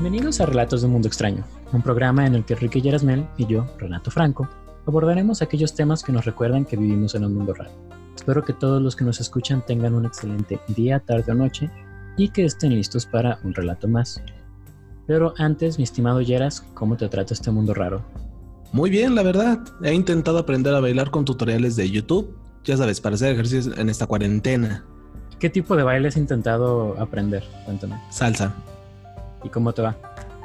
Bienvenidos a Relatos de un Mundo Extraño, un programa en el que Enrique Yerasmel y yo, Renato Franco, abordaremos aquellos temas que nos recuerdan que vivimos en un mundo raro. Espero que todos los que nos escuchan tengan un excelente día, tarde o noche y que estén listos para un relato más. Pero antes, mi estimado Yeras, ¿cómo te trata este mundo raro? Muy bien, la verdad. He intentado aprender a bailar con tutoriales de YouTube, ya sabes, para hacer ejercicios en esta cuarentena. ¿Qué tipo de baile has intentado aprender? Cuéntame. Salsa. ¿Y cómo te va?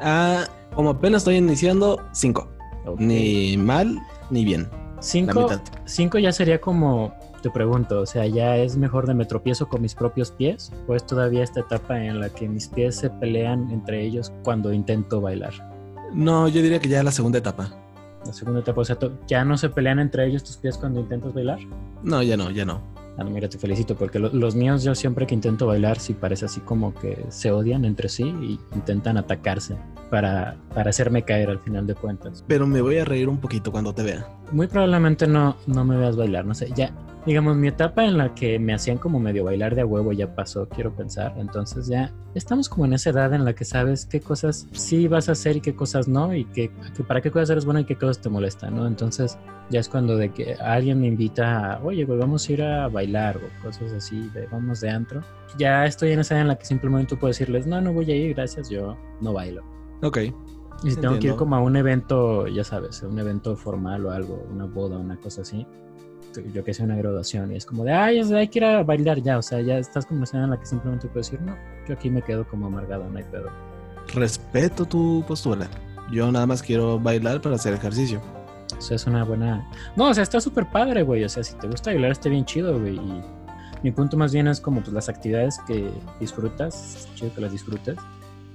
Ah, como apenas estoy iniciando, cinco. Ni mal ni bien. Cinco, la mitad. cinco ya sería como, te pregunto, o sea, ¿ya es mejor de me tropiezo con mis propios pies? ¿O es todavía esta etapa en la que mis pies se pelean entre ellos cuando intento bailar? No, yo diría que ya es la segunda etapa. La segunda etapa, o sea, ¿ya no se pelean entre ellos tus pies cuando intentas bailar? No, ya no, ya no. Ah, mira, te felicito, porque lo- los míos yo siempre que intento bailar sí parece así como que se odian entre sí y intentan atacarse para, para hacerme caer al final de cuentas. Pero me voy a reír un poquito cuando te vea. Muy probablemente no, no me veas bailar, no sé, ya, digamos, mi etapa en la que me hacían como medio bailar de a huevo ya pasó, quiero pensar, entonces ya estamos como en esa edad en la que sabes qué cosas sí vas a hacer y qué cosas no, y que, que para qué cosas eres bueno y qué cosas te molestan, ¿no? Entonces ya es cuando de que alguien me invita a, oye, pues vamos a ir a bailar o cosas así, de, vamos de antro. Ya estoy en esa edad en la que simplemente tú puedes decirles, no, no voy a ir, gracias, yo no bailo. Ok. Y si tengo que ir Entiendo. como a un evento, ya sabes, un evento formal o algo, una boda, una cosa así, yo que sé, una graduación, y es como de, ay, o sea, hay que ir a bailar ya, o sea, ya estás como en la que simplemente puedes decir, no, yo aquí me quedo como amargado, no hay pedo. Respeto tu postura. Yo nada más quiero bailar para hacer ejercicio. O sea, es una buena... No, o sea, está súper padre, güey, o sea, si te gusta bailar, está bien chido, güey, y mi punto más bien es como pues las actividades que disfrutas, es chido que las disfrutes,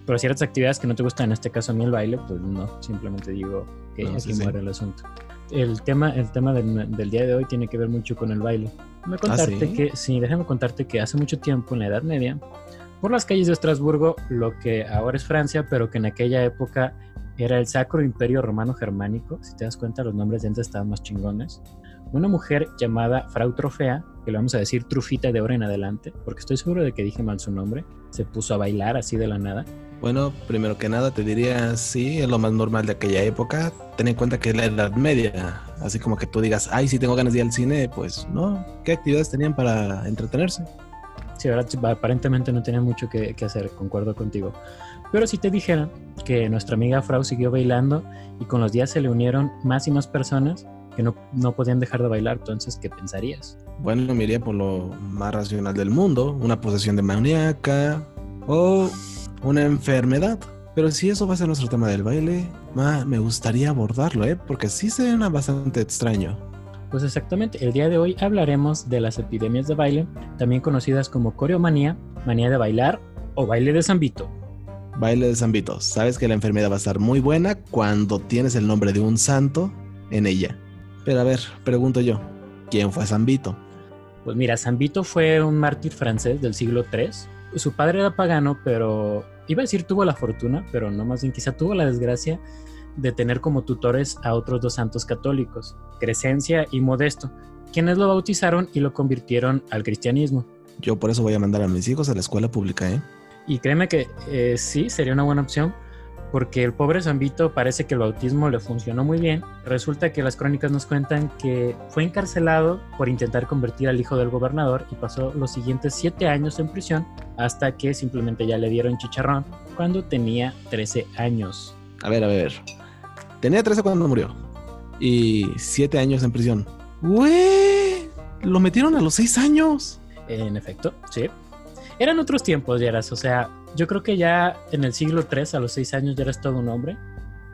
pero ciertas actividades que no te gustan, en este caso a mí el baile, pues no, simplemente digo que No, aquí sí, sí. muere el asunto. El tema, el tema del, del día de hoy tiene que ver mucho con el baile. Déjame contarte ¿sí? que, sí, déjame contarte que hace mucho tiempo, en la Edad Media, por las calles de Estrasburgo, lo que ahora es Francia, pero que en aquella época era el Sacro Imperio Romano Germánico, si te das cuenta los nombres de antes estaban más chingones, una mujer llamada Frau Trofea, que le vamos a decir Trufita de ahora en adelante, porque estoy seguro de que dije mal su nombre, se puso a bailar así de la nada. Bueno, primero que nada te diría, sí, es lo más normal de aquella época. Ten en cuenta que es la Edad Media. Así como que tú digas, ay, si tengo ganas de ir al cine, pues no. ¿Qué actividades tenían para entretenerse? Sí, ahora aparentemente no tenía mucho que, que hacer, concuerdo contigo. Pero si te dijera que nuestra amiga Frau siguió bailando y con los días se le unieron más y más personas que no, no podían dejar de bailar, entonces, ¿qué pensarías? Bueno, me iría por lo más racional del mundo, una posesión demoníaca o una enfermedad. Pero si eso va a ser nuestro tema del baile, ma, me gustaría abordarlo, ¿eh? Porque sí suena bastante extraño. Pues exactamente, el día de hoy hablaremos de las epidemias de baile, también conocidas como coreomanía, manía de bailar o baile de zambito. Baile de zambitos. Sabes que la enfermedad va a estar muy buena cuando tienes el nombre de un santo en ella. Pero a ver, pregunto yo, ¿quién fue Zambito? Pues mira, Zambito fue un mártir francés del siglo III. Su padre era pagano, pero iba a decir tuvo la fortuna, pero no más bien quizá tuvo la desgracia de tener como tutores a otros dos santos católicos, Crescencia y Modesto, quienes lo bautizaron y lo convirtieron al cristianismo. Yo por eso voy a mandar a mis hijos a la escuela pública, ¿eh? Y créeme que eh, sí, sería una buena opción, porque el pobre Zambito parece que el bautismo le funcionó muy bien. Resulta que las crónicas nos cuentan que fue encarcelado por intentar convertir al hijo del gobernador y pasó los siguientes siete años en prisión hasta que simplemente ya le dieron chicharrón cuando tenía 13 años. A ver, a ver. Tenía 13 cuando murió. Y 7 años en prisión. ¡Güey! Lo metieron a los 6 años. En efecto, sí. Eran otros tiempos, Yeras. O sea, yo creo que ya en el siglo III, a los 6 años, ya eras todo un hombre.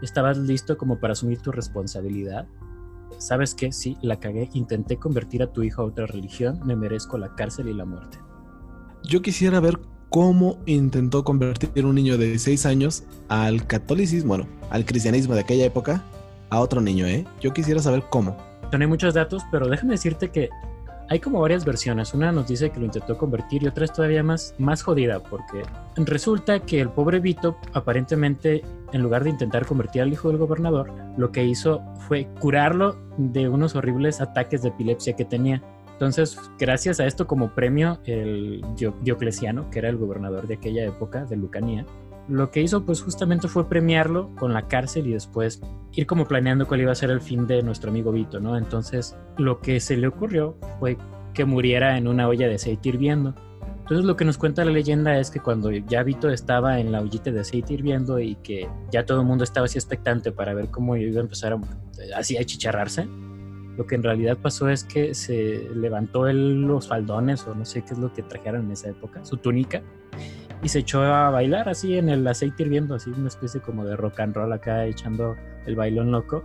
Estabas listo como para asumir tu responsabilidad. ¿Sabes qué? Sí, la cagué. Intenté convertir a tu hijo a otra religión. Me merezco la cárcel y la muerte. Yo quisiera ver cómo intentó convertir un niño de 6 años al catolicismo, bueno, al cristianismo de aquella época, a otro niño, ¿eh? Yo quisiera saber cómo. No hay muchos datos, pero déjame decirte que hay como varias versiones. Una nos dice que lo intentó convertir y otra es todavía más, más jodida, porque resulta que el pobre Vito, aparentemente, en lugar de intentar convertir al hijo del gobernador, lo que hizo fue curarlo de unos horribles ataques de epilepsia que tenía. Entonces, gracias a esto como premio, el Dio- Diocleciano, que era el gobernador de aquella época, de Lucanía, lo que hizo pues justamente fue premiarlo con la cárcel y después ir como planeando cuál iba a ser el fin de nuestro amigo Vito, ¿no? Entonces lo que se le ocurrió fue que muriera en una olla de aceite hirviendo. Entonces lo que nos cuenta la leyenda es que cuando ya Vito estaba en la ollita de aceite hirviendo y que ya todo el mundo estaba así expectante para ver cómo iba a empezar a, así a chicharrarse, lo que en realidad pasó es que se levantó él los faldones o no sé qué es lo que trajeron en esa época, su túnica, y se echó a bailar así en el aceite hirviendo, así una especie como de rock and roll acá echando el bailón loco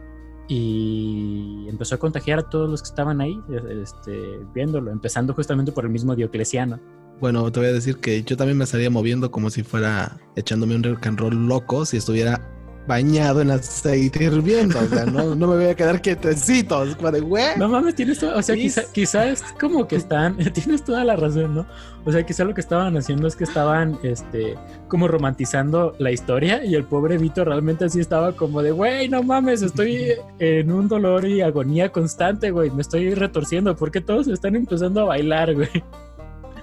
y empezó a contagiar a todos los que estaban ahí este, viéndolo, empezando justamente por el mismo Diocleciano. Bueno, te voy a decir que yo también me estaría moviendo como si fuera echándome un rock and roll loco si estuviera bañado en aceite hirviendo. O sea, no, no me voy a quedar quietecito. Es como de, güey. No mames, tienes todo. O sea, quizá, quizá, es como que están. Tienes toda la razón, ¿no? O sea, quizá lo que estaban haciendo es que estaban, este, como romantizando la historia y el pobre Vito realmente así estaba como de, güey, no mames, estoy en un dolor y agonía constante, güey. Me estoy retorciendo porque todos están empezando a bailar, güey.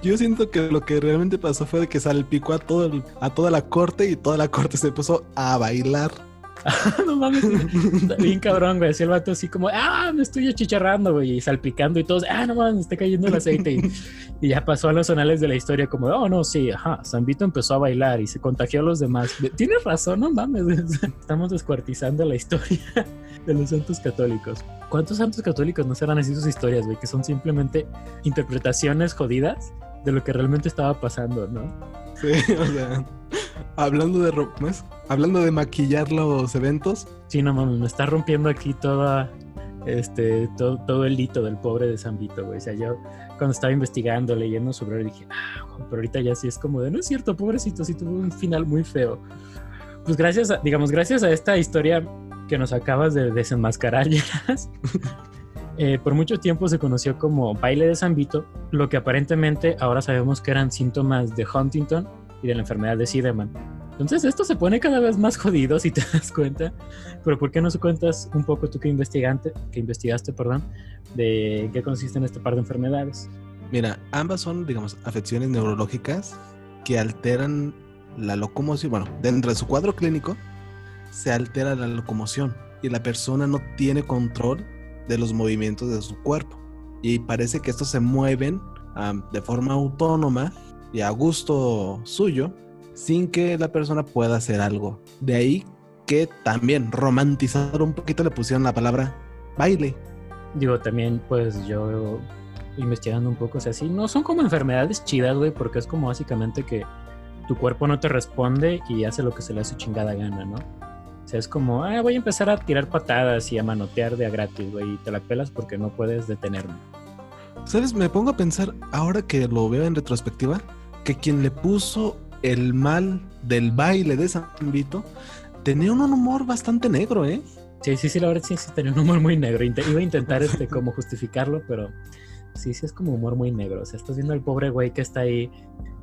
Yo siento que lo que realmente pasó fue de que salpicó a, todo a toda la corte y toda la corte se puso a bailar. no mames, bien cabrón, güey. Así el vato así como, ah, me estoy achicharrando, güey, y salpicando y todos, ah, no mames, me está cayendo el aceite. Y, ya pasó a los sonales de la historia como, oh, no, sí, ajá, San Vito empezó a bailar y se contagió a los demás. Tienes razón, no mames, estamos descuartizando la historia de los santos católicos. ¿Cuántos santos católicos no serán así sus historias, güey? Que son simplemente interpretaciones jodidas de lo que realmente estaba pasando, ¿no? Sí, o sea, hablando de hablando de maquillar los eventos. Sí, no mames, me está rompiendo aquí toda este todo, todo el hito del pobre de San Vito, güey. O sea, yo cuando estaba investigando, leyendo sobre él, dije, ah, pero ahorita ya sí es como de, no es cierto, pobrecito, sí tuvo un final muy feo. Pues gracias, a, digamos, gracias a esta historia que nos acabas de desenmascarar, eh, por mucho tiempo se conoció como baile de San Vito, lo que aparentemente ahora sabemos que eran síntomas de Huntington y de la enfermedad de Sideman. Entonces esto se pone cada vez más jodido si te das cuenta. Pero ¿por qué no se cuentas un poco tú que, investigante, que investigaste perdón, de qué consisten este par de enfermedades? Mira, ambas son, digamos, afecciones neurológicas que alteran la locomoción. Bueno, dentro de su cuadro clínico se altera la locomoción y la persona no tiene control de los movimientos de su cuerpo. Y parece que estos se mueven de forma autónoma y a gusto suyo sin que la persona pueda hacer algo. De ahí que también romantizar un poquito le pusieron la palabra baile. Digo, también pues yo investigando un poco, o sea, sí, no son como enfermedades chidas, güey, porque es como básicamente que tu cuerpo no te responde y hace lo que se le hace chingada gana, ¿no? O sea, es como, ah, voy a empezar a tirar patadas y a manotear de a gratis, güey, y te la pelas porque no puedes detenerme. ¿Sabes? Me pongo a pensar, ahora que lo veo en retrospectiva, que quien le puso el mal del baile de San Vito tenía un humor bastante negro, ¿eh? Sí, sí, sí, la verdad sí, sí tenía un humor muy negro. iba a intentar este como justificarlo, pero sí, sí es como humor muy negro. O sea, estás viendo al pobre güey que está ahí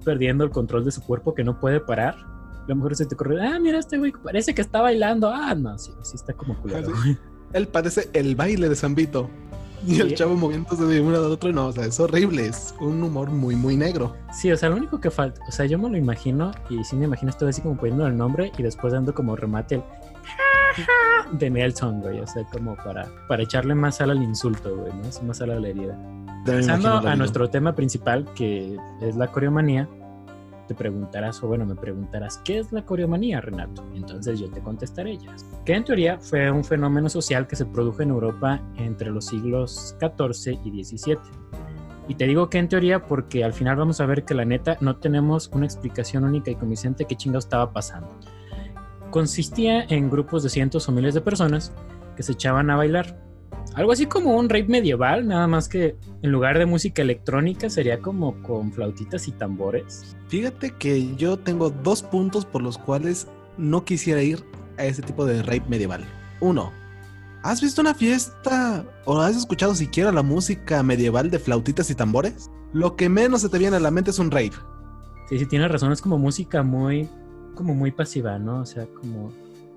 perdiendo el control de su cuerpo, que no puede parar a lo mejor se te ocurre, ah, mira, este güey parece que está bailando. Ah, no, sí, sí está como culero. Él parece el baile de Zambito. Y el chavo moviéndose de uno a otro, no, o sea, es horrible, es un humor muy, muy negro. Sí, o sea, lo único que falta, o sea, yo me lo imagino, y sí me imagino esto así como poniendo el nombre y después dando como remate el de Nelson, güey, o sea, como para, para echarle más sal al insulto, güey, ¿no? más sal a la herida. Pasando a nuestro tema principal, que es la coreomanía, te preguntarás, o bueno, me preguntarás, ¿qué es la coreomanía, Renato? Entonces yo te contestaré ellas. Que en teoría fue un fenómeno social que se produjo en Europa entre los siglos XIV y XVII. Y te digo que en teoría porque al final vamos a ver que la neta no tenemos una explicación única y convincente qué chingado estaba pasando. Consistía en grupos de cientos o miles de personas que se echaban a bailar algo así como un rave medieval, nada más que en lugar de música electrónica sería como con flautitas y tambores. Fíjate que yo tengo dos puntos por los cuales no quisiera ir a ese tipo de rave medieval. Uno, ¿has visto una fiesta o has escuchado siquiera la música medieval de flautitas y tambores? Lo que menos se te viene a la mente es un rave. Sí, sí, tienes razón, es como música muy, como muy pasiva, ¿no? O sea, como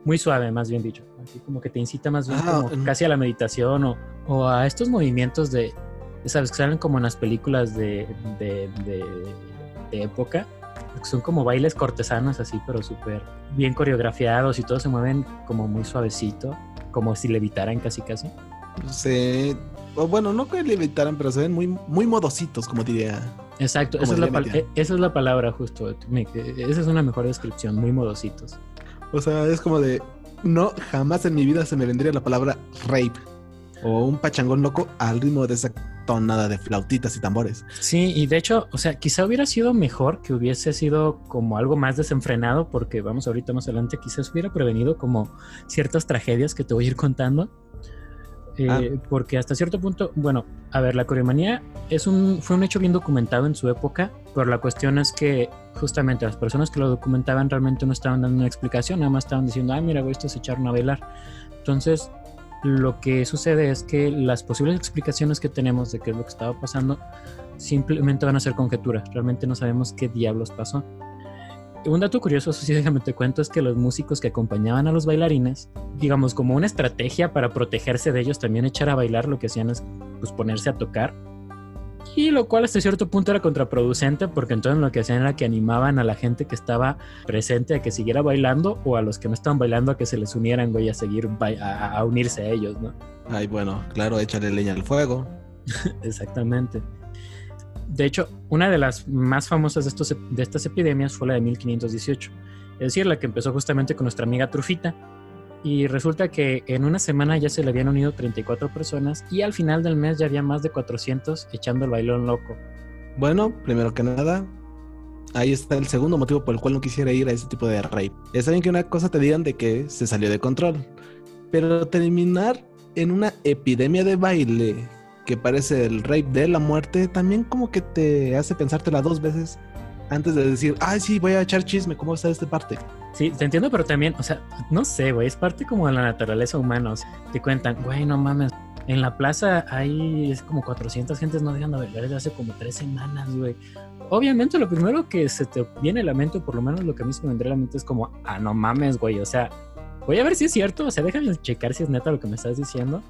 muy suave, más bien dicho. Así como que te incita más bien ah, casi a la meditación o, o, a estos movimientos de, ¿sabes? Que salen como en las películas de, de, de, época, son como bailes cortesanos así, pero súper bien coreografiados y todos se mueven como muy suavecito, como si levitaran casi casi. Sí, o bueno, no que levitaran, pero se ven muy, muy modositos, como diría. Exacto, Como esa es, la e- esa es la palabra justo. Esa es una mejor descripción, muy modositos. O sea, es como de. No, jamás en mi vida se me vendría la palabra rape. O un pachangón loco al ritmo de esa tonada de flautitas y tambores. Sí, y de hecho, o sea, quizá hubiera sido mejor que hubiese sido como algo más desenfrenado, porque vamos ahorita más adelante, quizás hubiera prevenido como ciertas tragedias que te voy a ir contando. Eh, Ah. Porque hasta cierto punto, bueno, a ver, la coreomanía es un, fue un hecho bien documentado en su época, pero la cuestión es que justamente las personas que lo documentaban realmente no estaban dando una explicación, nada más estaban diciendo, ah, mira, estos se echaron a bailar. Entonces, lo que sucede es que las posibles explicaciones que tenemos de qué es lo que estaba pasando simplemente van a ser conjeturas. Realmente no sabemos qué diablos pasó. Un dato curioso, eso sí, déjame te cuento, es que los músicos que acompañaban a los bailarines, digamos, como una estrategia para protegerse de ellos, también echar a bailar, lo que hacían es pues, ponerse a tocar. Y lo cual hasta cierto punto era contraproducente, porque entonces lo que hacían era que animaban a la gente que estaba presente a que siguiera bailando, o a los que no estaban bailando a que se les unieran, güey, a seguir, a, a unirse a ellos, ¿no? Ay, bueno, claro, échale leña al fuego. Exactamente. De hecho, una de las más famosas de, estas epidemias fue la de 1518, es decir, la que empezó justamente con nuestra amiga Trufita. Y resulta que en una semana ya se le habían unido 34 personas y al final del mes ya había más de 400 echando el bailón loco. Bueno, primero que nada, ahí está el segundo motivo por el cual no quisiera ir a ese tipo de rape. Está bien que una cosa te digan de que se salió de control, pero terminar en una epidemia de baile que parece el rape de la muerte, también como que te hace pensártela dos veces antes de decir, ay, sí, voy a echar chisme, ¿cómo está esta parte? Sí, te entiendo, pero también, o sea, no sé, güey, es parte como de la naturaleza humana. O sea, te cuentan, güey, no mames, en la plaza hay es como 400 gentes no dejan de desde hace como tres semanas, güey. Obviamente, lo primero que se te viene a la mente, o por lo menos lo que a mí se me vendría a la mente, es como, ah, no mames, güey, o sea, voy a ver si es cierto, o sea, déjame checar si es neta lo que me estás diciendo.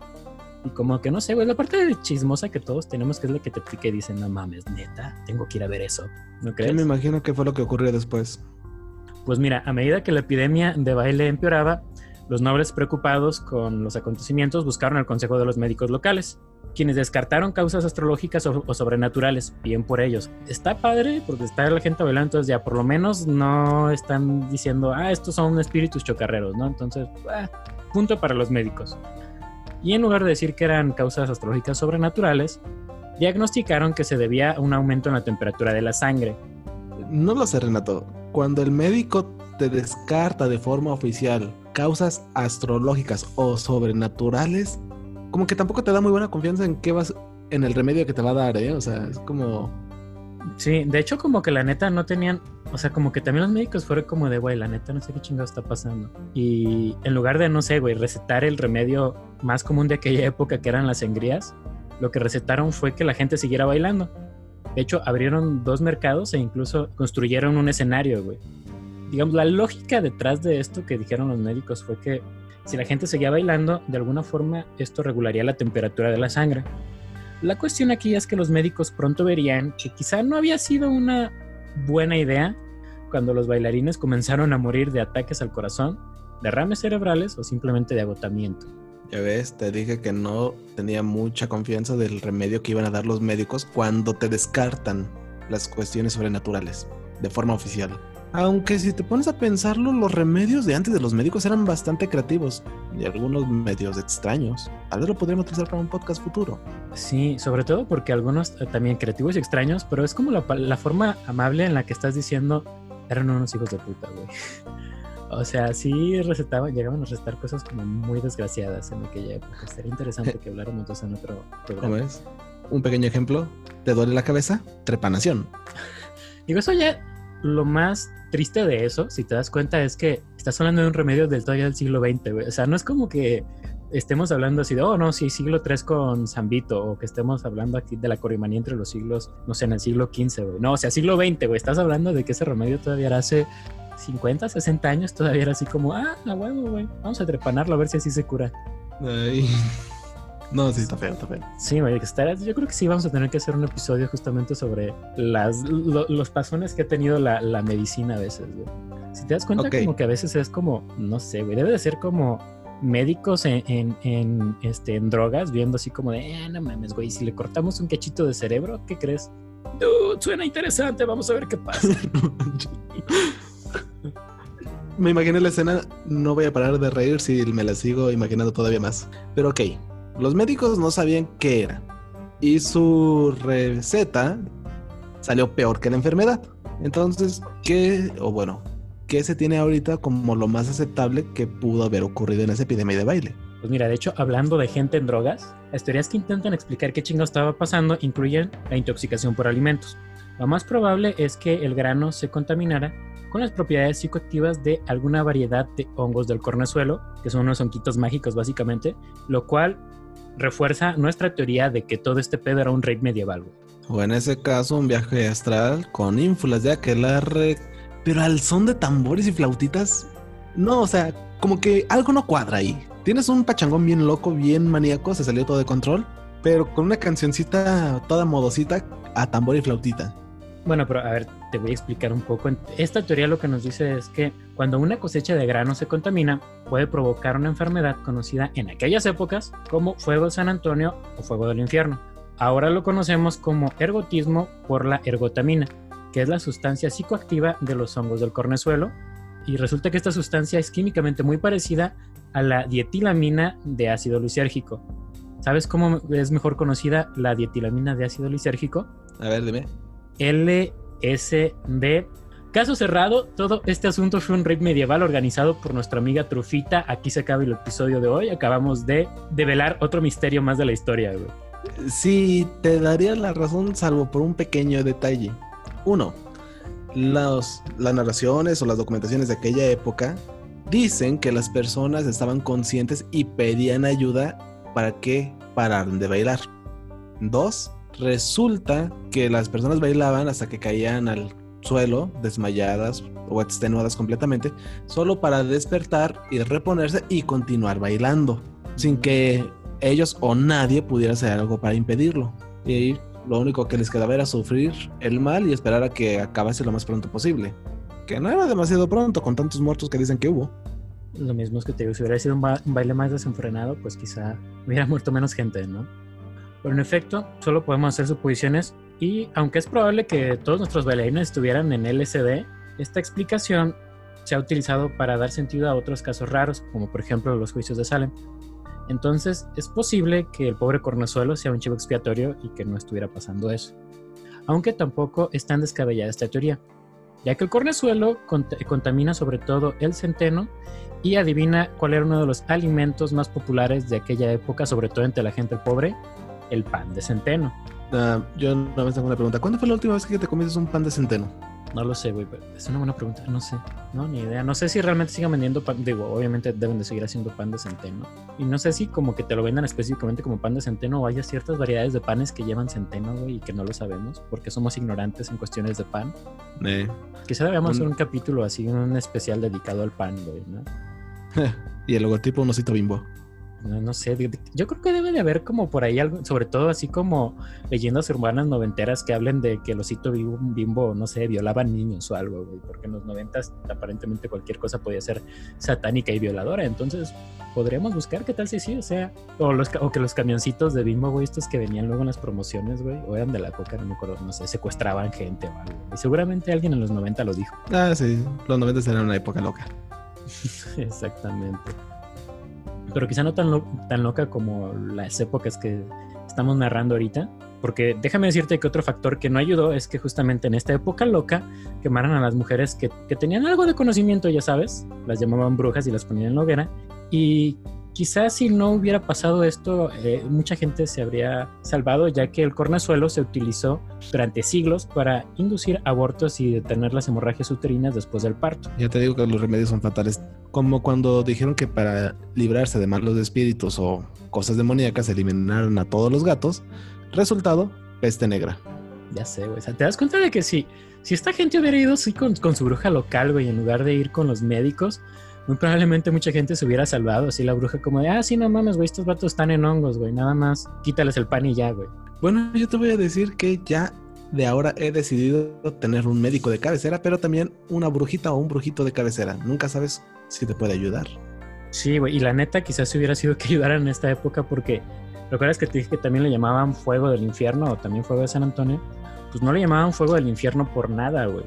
Y como que no sé, güey, la parte de chismosa que todos tenemos, que es la que te pique y dicen, no mames, neta, tengo que ir a ver eso. ¿No crees? Yo me imagino que fue lo que ocurrió después. Pues mira, a medida que la epidemia de baile empeoraba, los nobles preocupados con los acontecimientos buscaron el consejo de los médicos locales, quienes descartaron causas astrológicas o, o sobrenaturales, bien por ellos. Está padre porque está la gente bailando, entonces ya por lo menos no están diciendo, ah, estos son espíritus chocarreros, ¿no? Entonces, ah, punto para los médicos. Y en lugar de decir que eran causas astrológicas sobrenaturales, diagnosticaron que se debía a un aumento en la temperatura de la sangre, No lo sé, Renato. Cuando el médico te descarta de forma oficial causas astrológicas o sobrenaturales, como que tampoco te da muy buena confianza en qué vas, en el remedio que te va a dar, ¿eh? O sea, es como, Sí, de hecho como que la neta no tenían, o sea, como que también los médicos fueron como de, güey, la neta no sé qué chingado está pasando. Y en lugar de, no sé, güey, recetar el remedio más común de aquella época que eran las sangrías, lo que recetaron fue que la gente siguiera bailando. De hecho, abrieron dos mercados e incluso construyeron un escenario, güey. Digamos, la lógica detrás de esto que dijeron los médicos fue que si la gente seguía bailando, de alguna forma esto regularía la temperatura de la sangre. La cuestión aquí es que los médicos pronto verían que quizá no había sido una buena idea cuando los bailarines comenzaron a morir de ataques al corazón, derrames cerebrales o simplemente de agotamiento. ya ves, te dije que no tenía mucha confianza del remedio que iban a dar los médicos cuando te descartan las cuestiones sobrenaturales de forma oficial. Aunque si te pones a pensarlo, los remedios de antes de los médicos eran bastante creativos y algunos medios extraños. Tal vez lo podríamos utilizar para un podcast futuro. Sí, sobre todo porque algunos eh, también creativos y extraños, pero es como la, la forma amable en la que estás diciendo eran unos hijos de puta, güey. O sea, sí recetaban, llegaban a recetar cosas como muy desgraciadas en aquella época. Sería interesante que habláramos de eso en otro programa. ¿Cómo es? Un pequeño ejemplo. ¿Te duele la cabeza? Trepanación. Digo, eso ya, lo más triste de eso, si te das cuenta, es que estás hablando de un remedio del todavía del siglo XX. O sea, no es como que estemos hablando así de, oh, no, sí, siglo III con Zambito, o que estemos hablando aquí de la corimanía entre los siglos, no sé, en el siglo XV, güey. No, o sea, siglo XX, güey. Estás hablando de que ese remedio todavía era hace 50, 60 años, todavía era así como, ah, a huevo, güey. Vamos a trepanarlo a ver si así se cura. Ay. No, sí, está feo, está feo. Sí, güey, que estará- yo creo que sí vamos a tener que hacer un episodio justamente sobre las, lo- los pasones que ha tenido la, la medicina a veces, güey. Si te das cuenta, como que a veces es como, no sé, güey, debe de ser como médicos en, en, en, este, en drogas, viendo así como de, eh, no mames, güey, si le cortamos un cachito de cerebro, ¿qué crees? Dude, suena interesante, vamos a ver qué pasa. Me imaginé la escena, no voy a parar de reír si me la sigo imaginando todavía más. Pero ok, los médicos no sabían qué era. Y su receta salió peor que la enfermedad. Entonces, ¿qué, o bueno, qué se tiene ahorita como lo más aceptable que pudo haber ocurrido en esa epidemia de baile? Pues mira, de hecho, hablando de gente en drogas, las teorías que intentan explicar qué chingo estaba pasando incluyen la intoxicación por alimentos. Lo más probable es que el grano se contaminara con las propiedades psicoactivas de alguna variedad de hongos del cornezuelo, que son unos honquitos mágicos básicamente, lo cual refuerza nuestra teoría de que todo este pedo era un rey medieval. güey. O en ese caso, un viaje astral con ínfulas de aquelarre, pero al son de tambores y flautitas. No, o sea, como que algo no cuadra ahí. Tienes un pachangón bien loco, bien maníaco, se salió todo de control, pero con una cancioncita toda modosita a tambor y flautita. Bueno, pero a ver, te voy a explicar un poco. Esta teoría lo que nos dice es que cuando una cosecha de grano se contamina, puede provocar una enfermedad conocida en aquellas épocas como fuego de San Antonio o fuego del infierno. Ahora lo conocemos como ergotismo por la ergotamina, que es la sustancia psicoactiva de los hongos del cornezuelo. Y resulta que esta sustancia es químicamente muy parecida a la dietilamina de ácido lisérgico. ¿Sabes cómo es mejor conocida la dietilamina de ácido lisérgico? A ver, dime. LSD. Caso cerrado, todo este asunto fue un raid medieval organizado por nuestra amiga Trufita. Aquí se acaba el episodio de hoy. Acabamos de develar otro misterio más de la historia, güey. Sí, te daría la razón, salvo por un pequeño detalle. Uno, las narraciones o las documentaciones de aquella época dicen que las personas estaban conscientes y pedían ayuda para que pararan de bailar. Dos, resulta que las personas bailaban hasta que caían al suelo, desmayadas o extenuadas completamente, solo para despertar y reponerse y continuar bailando, sin que ellos o nadie pudiera hacer algo para impedirlo. Y lo único que les quedaba era sufrir el mal y esperar a que acabase lo más pronto posible. Que no era demasiado pronto con tantos muertos que dicen que hubo. Lo mismo es que te digo, si hubiera sido un, un baile más desenfrenado, pues quizá hubiera muerto menos gente, ¿no? Pero en efecto, solo podemos hacer suposiciones y aunque es probable que todos nuestros bailarines estuvieran en LSD, esta explicación se ha utilizado para dar sentido a otros casos raros, como por ejemplo los juicios de Salem. Entonces, es posible que el pobre cornezuelo sea un chivo expiatorio y que no estuviera pasando eso. Aunque tampoco es tan descabellada esta teoría, ya que el cornezuelo cont contamina sobre todo el centeno y adivina cuál era uno de los alimentos más populares de aquella época, sobre todo entre la gente pobre, el pan de centeno. Uh, yo nada más tengo una pregunta. ¿Cuándo fue la última vez que te comiste un pan de centeno? No lo sé, güey, pero es una buena pregunta. No sé, no, ni idea. No sé si realmente sigan vendiendo pan. Digo, obviamente deben de seguir haciendo pan de centeno. Y no sé si como que te lo vendan específicamente como pan de centeno o haya ciertas variedades de panes que llevan centeno, güey, y que no lo sabemos porque somos ignorantes en cuestiones de pan. Eh. Quizá debamos hacer un capítulo así, un especial dedicado al pan, güey, ¿no? y el logotipo un osito bimbo. No, no, sé, yo creo que debe de haber como por ahí algo, sobre todo así como leyendas urbanas noventeras que hablen de que el osito bimbo, no sé, violaban niños o algo, güey, porque en los noventas aparentemente cualquier cosa podía ser satánica y violadora, entonces podríamos buscar qué tal si sí, o sea, o, los, o que los camioncitos de bimbo, güey, estos que venían luego en las promociones, güey, o eran de la coca, no me acuerdo, no sé, secuestraban gente o algo, y seguramente alguien en los 90 lo dijo. Ah, sí, los 90 eran una época loca. Exactamente pero quizá no tan, tan loca como las épocas que estamos narrando ahorita. Porque déjame decirte que otro factor que no ayudó es que justamente en esta época loca quemaron a las mujeres que, que tenían algo de conocimiento, ya sabes, las llamaban brujas y las ponían en la hoguera. Y quizás si no hubiera pasado esto, eh, mucha gente se habría salvado, ya que el cornezuelo se utilizó durante siglos para inducir abortos y detener las hemorragias uterinas después del parto. Ya te digo que los remedios son fatales, como cuando dijeron que para librarse de malos espíritus o cosas demoníacas eliminaron a todos los gatos. Resultado, peste negra. Ya sé, güey. O sea, ¿te das cuenta de que si, si esta gente hubiera ido sí, con, con su bruja local, güey, en lugar de ir con los médicos, muy probablemente mucha gente se hubiera salvado. Así la bruja como de, ah, sí, no mames, güey, estos vatos están en hongos, güey. Nada más quítales el pan y ya, güey. Bueno, yo te voy a decir que ya de ahora he decidido tener un médico de cabecera, pero también una brujita o un brujito de cabecera. Nunca sabes si te puede ayudar. Sí, güey. Y la neta, quizás hubiera sido que ayudaran en esta época porque ¿recuerdas que te dije que también le llamaban fuego del infierno o también fuego de San Antonio? Pues no le llamaban fuego del infierno por nada, güey.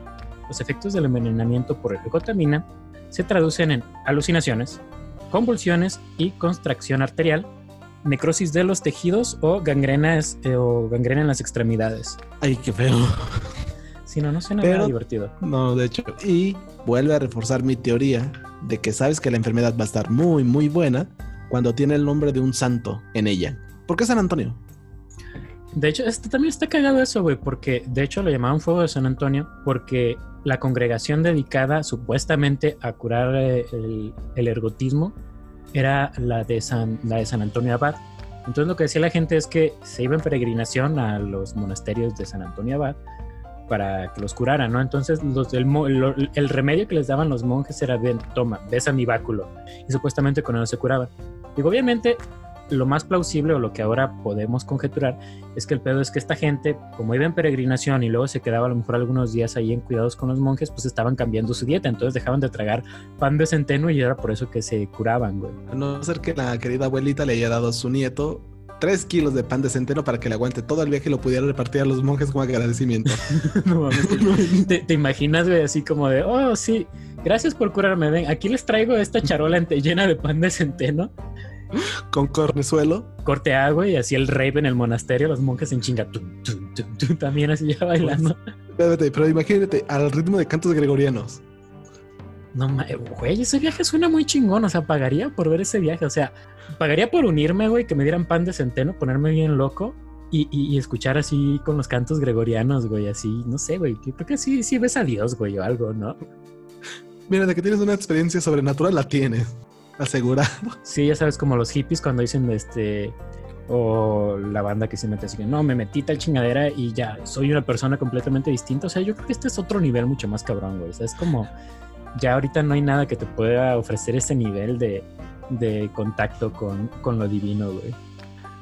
Los efectos del envenenamiento por glucotamina se traducen en alucinaciones, convulsiones y contracción arterial, necrosis de los tejidos o gangrenas eh, o gangrena en las extremidades. Ay, qué feo. Si no, no suena nada divertido. No, de hecho. Y vuelve a reforzar mi teoría de que sabes que la enfermedad va a estar muy, muy buena cuando tiene el nombre de un santo en ella. ¿Por qué San Antonio? De hecho, este también está cagado eso, güey, porque de hecho lo llamaban Fuego de San Antonio porque la congregación dedicada supuestamente a curar eh, el, ergotismo era la de, San, la de San Antonio Abad. Entonces lo que decía la gente es que se iba en peregrinación a los monasterios de San Antonio Abad para que los curaran, ¿no? Entonces los, el, remedio que les daban los monjes era, bien, toma, besa mi báculo. Y supuestamente con eso se curaban. Digo, obviamente lo más plausible o lo que ahora podemos conjeturar es que el pedo es que esta gente, como iba en peregrinación y luego se quedaba a lo mejor algunos días ahí en cuidados con los monjes, pues estaban cambiando su dieta, entonces dejaban de tragar pan de centeno y era por eso que se curaban, güey. A no ser que la querida abuelita le haya dado a su nieto tres kilos de pan de centeno para que le aguante todo el viaje y lo pudiera repartir a los monjes como agradecimiento. no ¿Te, te, imaginas, güey, así como de, oh, sí, gracias por curarme, ven, aquí les traigo esta charola llena de pan de centeno con cornezuelo. Corte agua y así el rave en el monasterio, los monjes en chinga, también así ya bailando. pero imagínate, al ritmo de cantos gregorianos. No, güey, ese viaje suena muy chingón, o sea, pagaría por ver ese viaje, o sea, pagaría por unirme, güey, que me dieran pan de centeno, ponerme bien loco y, escuchar así con los cantos gregorianos, güey, así, no sé, güey, creo que sí, sí ves a Dios, güey, o algo, ¿no? Mira, de que tienes una experiencia sobrenatural, la tienes asegurado. Sí, ya sabes, como los hippies cuando dicen este. O la banda que se mete así que no, me metí tal chingadera y ya soy una persona completamente distinta. O sea, yo creo que este es otro nivel mucho más cabrón, güey. O sea, es como. Ya ahorita no hay nada que te pueda ofrecer ese nivel de, de contacto con, con lo divino, güey.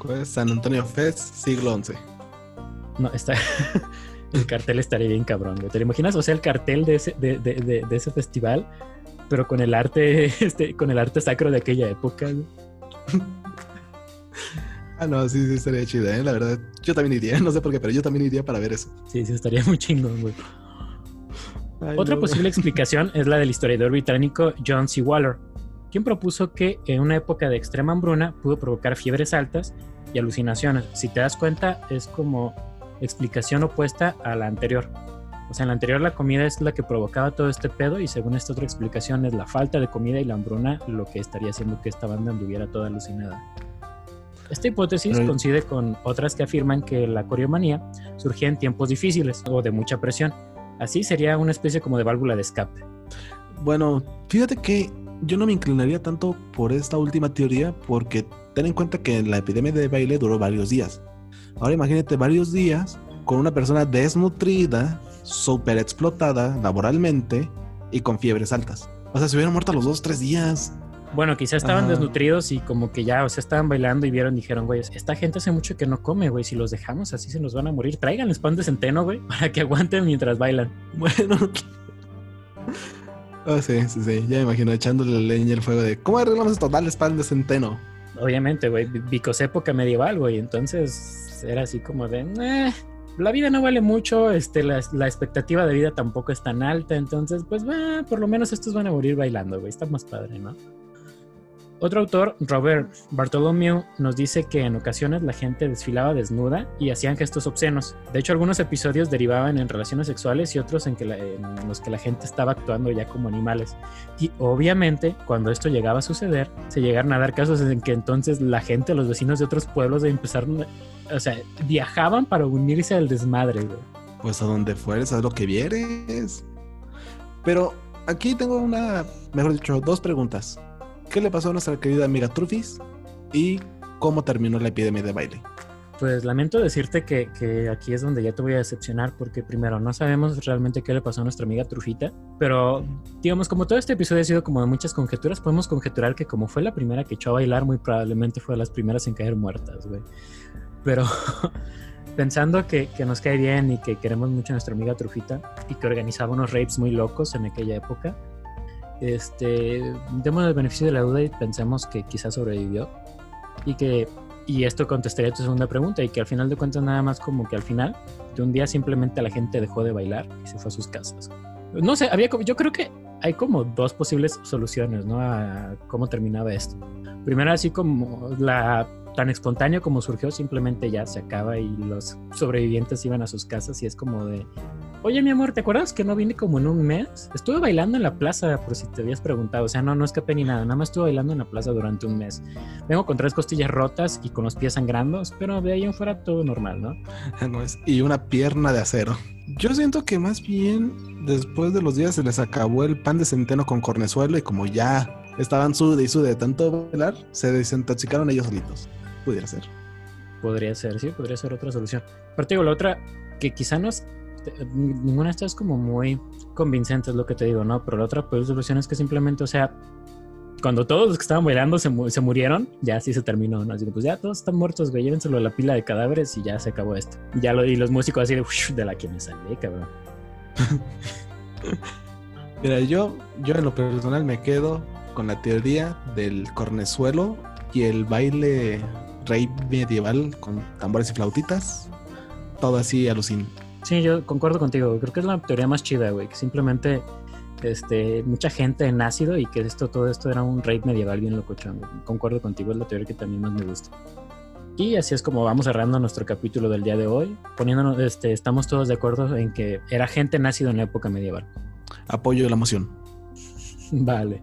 Pues San Antonio Fest, siglo XI. No, está. el cartel estaría bien cabrón, güey. ¿Te lo imaginas? O sea, el cartel de ese, de, de, de ese festival pero con el arte, este, con el arte sacro de aquella época. ah, no, sí, sí, estaría chido, ¿eh? La verdad, yo también iría, no sé por qué, pero yo también iría para ver eso. Sí, sí, estaría muy chingón, güey. Otra posible explicación es la del historiador británico John C. Waller, quien propuso que en una época de extrema hambruna pudo provocar fiebres altas y alucinaciones. Si te das cuenta, es como explicación opuesta a la anterior. O sea, en la anterior la comida es la que provocaba todo este pedo y según esta otra explicación es la falta de comida y la hambruna lo que estaría haciendo que esta banda anduviera toda alucinada. Esta hipótesis coincide con otras que afirman que la coriomanía surgía en tiempos difíciles o de mucha presión. Así sería una especie como de válvula de escape. Bueno, fíjate que yo no me inclinaría tanto por esta última teoría porque ten en cuenta que la epidemia de baile duró varios días. Ahora imagínate varios días con una persona desnutrida súper explotada laboralmente y con fiebres altas. O sea, se hubieran muerto a los dos, tres días. Bueno, quizás estaban desnutridos y como que ya, o sea, estaban bailando y vieron, dijeron, güey, esta gente hace mucho que no come, güey, si los dejamos así se nos van a morir. Tráiganles pan de centeno, güey, para que aguanten mientras bailan. Bueno. Ah, sí, sí, sí, ya me imagino echándole leña al fuego de, ¿cómo arreglamos esto? Dale pan de centeno. Obviamente, güey, Vicos época medieval, güey, entonces era así como de, eh, la vida no vale mucho, este, la, expectativa de vida tampoco es tan alta, entonces, pues, por lo menos estos van a morir bailando, güey, está más padre, ¿no? Otro autor, Robert Bartholomew, nos dice que en ocasiones la gente desfilaba desnuda y hacían gestos obscenos. De hecho, algunos episodios derivaban en relaciones sexuales y otros en, los que la gente estaba actuando ya como animales. Y obviamente, cuando esto llegaba a suceder, se llegaron a dar casos en que entonces la gente, los vecinos de otros pueblos, empezaron o sea, viajaban para unirse al desmadre, güey. Pues a donde fueres, a lo que vieres. Pero aquí tengo una, mejor dicho, dos preguntas. ¿Qué le pasó a nuestra querida amiga Trufis? ¿Y cómo terminó la epidemia de baile? Pues lamento decirte que, que, aquí es donde ya te voy a decepcionar porque primero no sabemos realmente qué le pasó a nuestra amiga Trujita, pero digamos como todo este episodio ha sido como de muchas conjeturas, podemos conjeturar que como fue la primera que echó a bailar, muy probablemente fue de las primeras en caer muertas, güey. Pero pensando que, que, nos cae bien y que queremos mucho a nuestra amiga Trujita y que organizaba unos rapes muy locos en aquella época, este, demos el beneficio de la duda y pensemos que quizás sobrevivió y que y esto contestaría tu segunda pregunta y que al final de cuentas nada más como que al final de un día simplemente la gente dejó de bailar y se fue a sus casas. No sé, había yo creo que hay como dos posibles soluciones, ¿no? A cómo terminaba esto. Primero así como la tan espontáneo como surgió, simplemente ya se acaba y los sobrevivientes iban a sus casas y es como de, oye mi amor, ¿te acuerdas que no vine como en un mes? Estuve bailando en la plaza, por si te habías preguntado, o sea, no, no escapé ni nada, nada más estuve bailando en la plaza durante un mes. Vengo con tres costillas rotas y con los pies sangrando, pero de ahí en fuera todo normal, ¿no? y una pierna de acero. Yo siento que más bien después de los días se les acabó el pan de centeno con cornezuelo y como ya estaban sude y sude de tanto bailar, se desintoxicaron ellos solitos. Pudiera ser. Podría ser, sí, podría ser otra solución. Pero digo, la otra, que quizá no es, ninguna de estas es como muy convincente, es lo que te digo, ¿no? Pero la otra pues, solución es que simplemente, o sea, cuando todos los que estaban bailando se, se murieron, ya así se terminó, ¿no? Así que pues ya todos están muertos, güey, llévenselo a la pila de cadáveres y ya se acabó esto. Y ya lo, y los músicos así de, de la que me salí, cabrón. Mira, yo, yo en lo personal me quedo con la teoría del cornezuelo y el baile rey medieval con tambores y flautitas. Todo así alucin. Sí, yo concuerdo contigo. Creo que es la teoría más chida, güey. Que simplemente este, mucha gente en ácido y que esto, todo esto era un rey medieval bien locochón. Concuerdo contigo, es la teoría que también más me gusta. Y así es como vamos cerrando nuestro capítulo del día de hoy, poniéndonos, este, estamos todos de acuerdo en que era gente nacido en la época medieval. Apoyo la moción. Vale.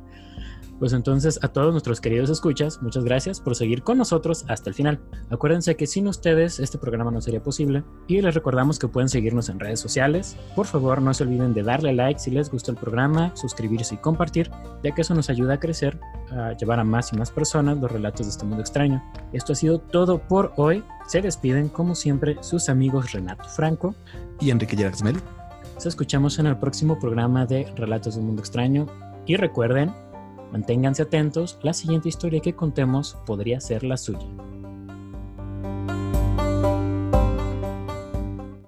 Pues entonces a todos nuestros queridos escuchas, muchas gracias por seguir con nosotros hasta el final. Acuérdense que sin ustedes este programa no sería posible y les recordamos que pueden seguirnos en redes sociales. Por favor no se olviden de darle like si les gustó el programa, suscribirse y compartir, ya que eso nos ayuda a crecer, a llevar a más y más personas los relatos de este mundo extraño. Esto ha sido todo por hoy. Se despiden como siempre sus amigos Renato Franco y Enrique Yeraxmel. Nos escuchamos en el próximo programa de Relatos del Mundo Extraño y recuerden Manténganse atentos, la siguiente historia que contemos podría ser la suya.